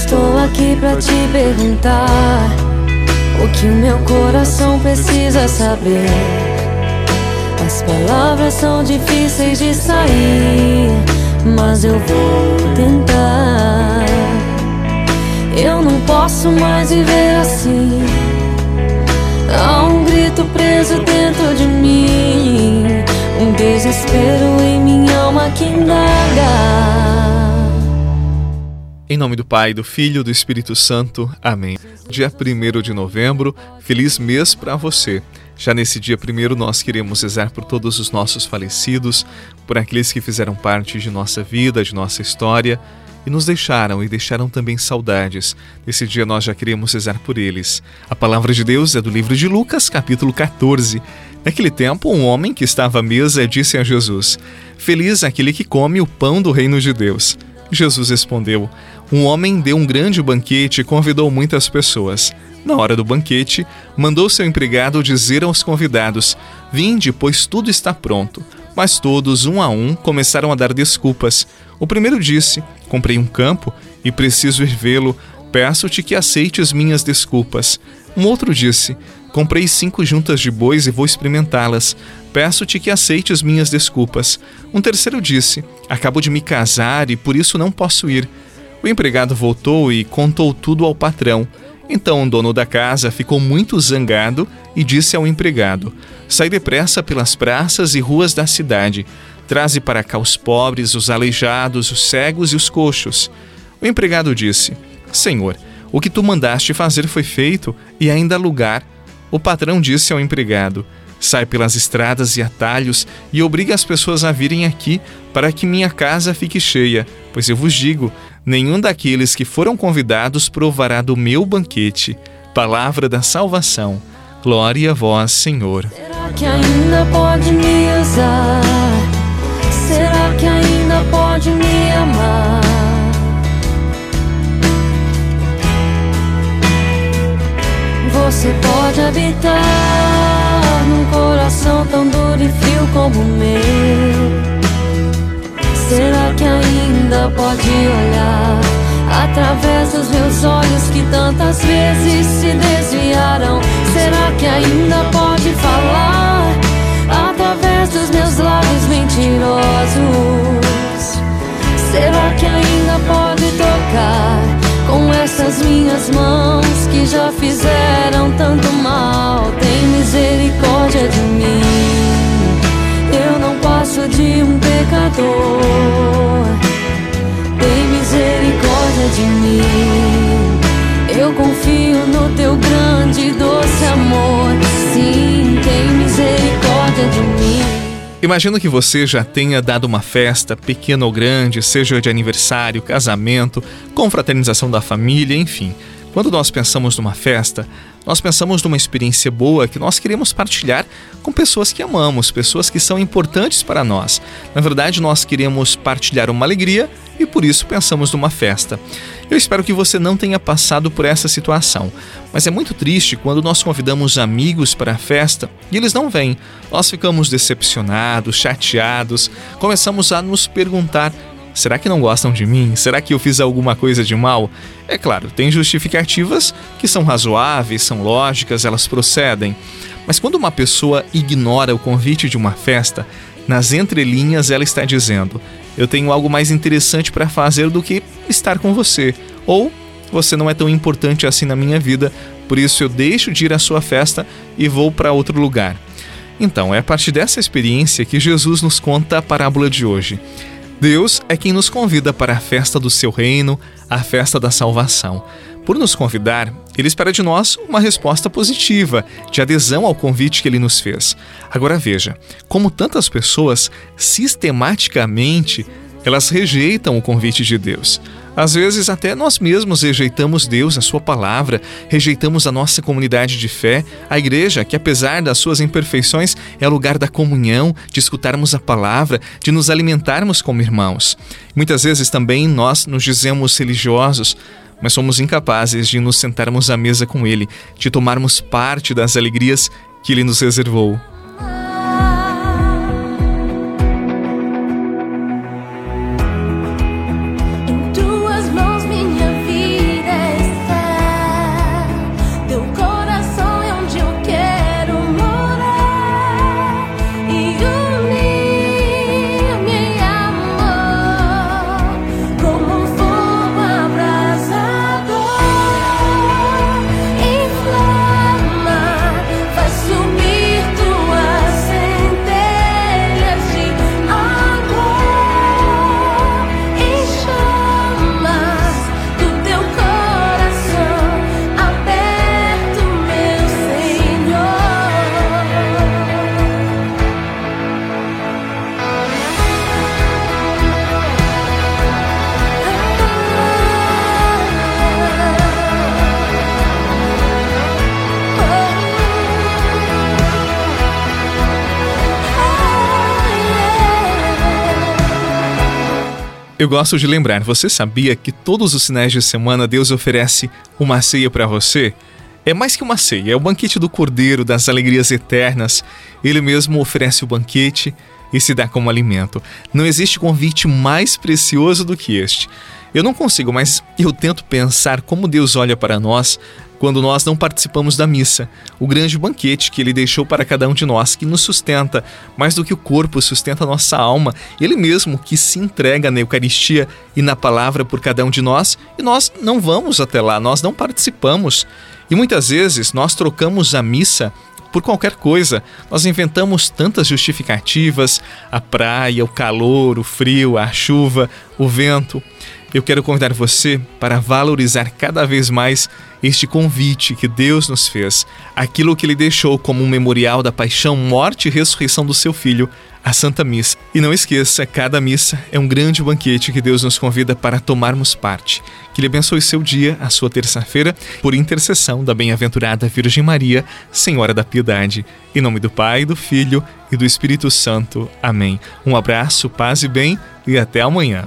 Estou aqui pra te perguntar o que o meu coração precisa saber. As palavras são difíceis de sair, mas eu vou tentar. Eu não posso mais viver assim. Há um grito preso dentro de mim, um desespero em minha alma que indaga. Em nome do Pai, do Filho e do Espírito Santo. Amém. Dia 1 de novembro, feliz mês para você. Já nesse dia primeiro, nós queremos rezar por todos os nossos falecidos, por aqueles que fizeram parte de nossa vida, de nossa história e nos deixaram e deixaram também saudades. Nesse dia nós já queremos rezar por eles. A palavra de Deus é do livro de Lucas, capítulo 14. Naquele tempo, um homem que estava à mesa disse a Jesus: Feliz aquele que come o pão do reino de Deus. Jesus respondeu: Um homem deu um grande banquete e convidou muitas pessoas. Na hora do banquete, mandou seu empregado dizer aos convidados: Vinde, pois tudo está pronto. Mas todos, um a um, começaram a dar desculpas. O primeiro disse: Comprei um campo e preciso ir vê-lo. Peço-te que aceites minhas desculpas. Um outro disse: Comprei cinco juntas de bois e vou experimentá-las. Peço-te que aceites minhas desculpas. Um terceiro disse: Acabo de me casar e por isso não posso ir. O empregado voltou e contou tudo ao patrão. Então o dono da casa ficou muito zangado e disse ao empregado: Sai depressa pelas praças e ruas da cidade. Traze para cá os pobres, os aleijados, os cegos e os coxos. O empregado disse: Senhor, o que tu mandaste fazer foi feito e ainda há lugar. O patrão disse ao empregado: Sai pelas estradas e atalhos e obriga as pessoas a virem aqui para que minha casa fique cheia, pois eu vos digo: nenhum daqueles que foram convidados provará do meu banquete. Palavra da salvação. Glória a vós, Senhor. Será que ainda pode me usar? Será que ainda pode me amar? Você pode habitar num coração tão duro e frio como o meu. Será que ainda pode olhar através dos meus olhos que tantas vezes se desviaram? Será que ainda pode falar através dos meus lábios mentirosos? Será que ainda pode tocar com essas minhas mãos que já fizeram tanto mal? Tem misericórdia de mim. Eu não passo de um pecador. Imagino que você já tenha dado uma festa, pequena ou grande, seja de aniversário, casamento, confraternização da família, enfim. Quando nós pensamos numa festa, nós pensamos numa experiência boa que nós queremos partilhar com pessoas que amamos, pessoas que são importantes para nós. Na verdade, nós queremos partilhar uma alegria e por isso pensamos numa festa. Eu espero que você não tenha passado por essa situação, mas é muito triste quando nós convidamos amigos para a festa e eles não vêm. Nós ficamos decepcionados, chateados, começamos a nos perguntar Será que não gostam de mim? Será que eu fiz alguma coisa de mal? É claro, tem justificativas que são razoáveis, são lógicas, elas procedem. Mas quando uma pessoa ignora o convite de uma festa, nas entrelinhas ela está dizendo: Eu tenho algo mais interessante para fazer do que estar com você. Ou você não é tão importante assim na minha vida, por isso eu deixo de ir à sua festa e vou para outro lugar. Então, é a partir dessa experiência que Jesus nos conta a parábola de hoje. Deus é quem nos convida para a festa do seu reino, a festa da salvação. Por nos convidar, ele espera de nós uma resposta positiva, de adesão ao convite que ele nos fez. Agora veja, como tantas pessoas sistematicamente elas rejeitam o convite de Deus. Às vezes, até nós mesmos rejeitamos Deus, a Sua palavra, rejeitamos a nossa comunidade de fé, a igreja, que apesar das suas imperfeições, é lugar da comunhão, de escutarmos a palavra, de nos alimentarmos como irmãos. Muitas vezes também nós nos dizemos religiosos, mas somos incapazes de nos sentarmos à mesa com Ele, de tomarmos parte das alegrias que Ele nos reservou. Eu gosto de lembrar, você sabia que todos os finais de semana Deus oferece uma ceia para você? É mais que uma ceia, é o banquete do Cordeiro, das alegrias eternas. Ele mesmo oferece o banquete e se dá como alimento. Não existe convite mais precioso do que este. Eu não consigo, mas eu tento pensar como Deus olha para nós quando nós não participamos da missa, o grande banquete que ele deixou para cada um de nós, que nos sustenta, mais do que o corpo sustenta a nossa alma, ele mesmo que se entrega na Eucaristia e na palavra por cada um de nós, e nós não vamos até lá, nós não participamos. E muitas vezes nós trocamos a missa por qualquer coisa. Nós inventamos tantas justificativas: a praia, o calor, o frio, a chuva, o vento. Eu quero convidar você para valorizar cada vez mais este convite que Deus nos fez, aquilo que Ele deixou como um memorial da paixão, morte e ressurreição do seu Filho, a Santa Missa. E não esqueça, cada missa é um grande banquete que Deus nos convida para tomarmos parte. Que Ele abençoe seu dia, a sua terça-feira, por intercessão da bem-aventurada Virgem Maria, Senhora da Piedade. Em nome do Pai, do Filho e do Espírito Santo. Amém. Um abraço, paz e bem, e até amanhã.